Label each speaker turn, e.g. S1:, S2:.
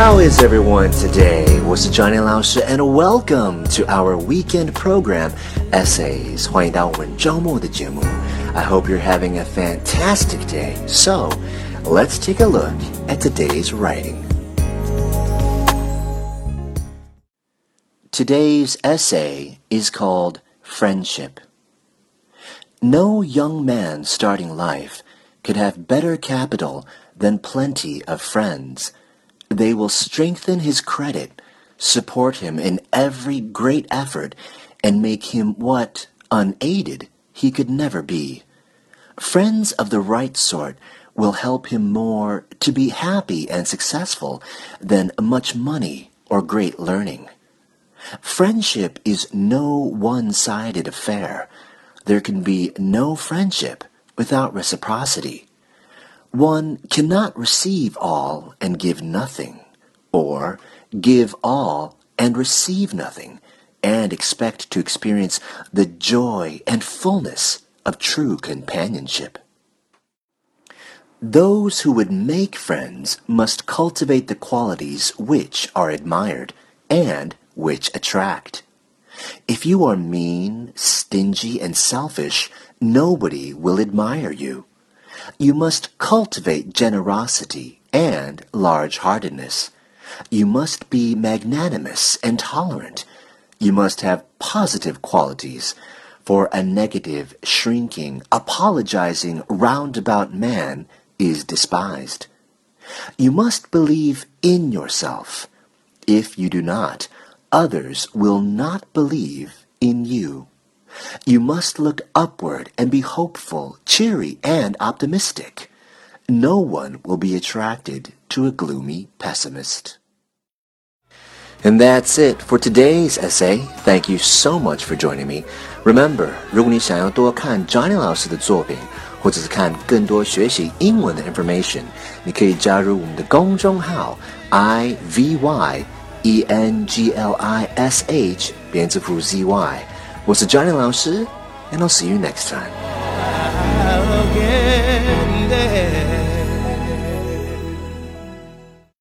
S1: How is everyone today? 我是 Johnny 老师 and welcome to our weekend program Essays. 欢迎到我们周末的节目。I hope you're having a fantastic day. So, let's take a look at today's writing. Today's essay is called Friendship. No young man starting life could have better capital than plenty of friends. They will strengthen his credit, support him in every great effort, and make him what, unaided, he could never be. Friends of the right sort will help him more to be happy and successful than much money or great learning. Friendship is no one-sided affair. There can be no friendship without reciprocity. One cannot receive all and give nothing, or give all and receive nothing, and expect to experience the joy and fullness of true companionship. Those who would make friends must cultivate the qualities which are admired and which attract. If you are mean, stingy, and selfish, nobody will admire you. You must cultivate generosity and large-heartedness. You must be magnanimous and tolerant. You must have positive qualities, for a negative, shrinking, apologizing, roundabout man is despised. You must believe in yourself. If you do not, others will not believe in you. You must look upward and be hopeful, cheery, and optimistic. No one will be attracted to a gloomy pessimist. And that's it for today's essay. Thank you so much for joining me. Remember, 如果你想要多看 Johnny 老师的作品，或者是看更多学习英文的 information，你可以加入我们的公众号 i v y e n g l i s h 编字符 z y。我是 Johnny 老师，and I'll see you next time.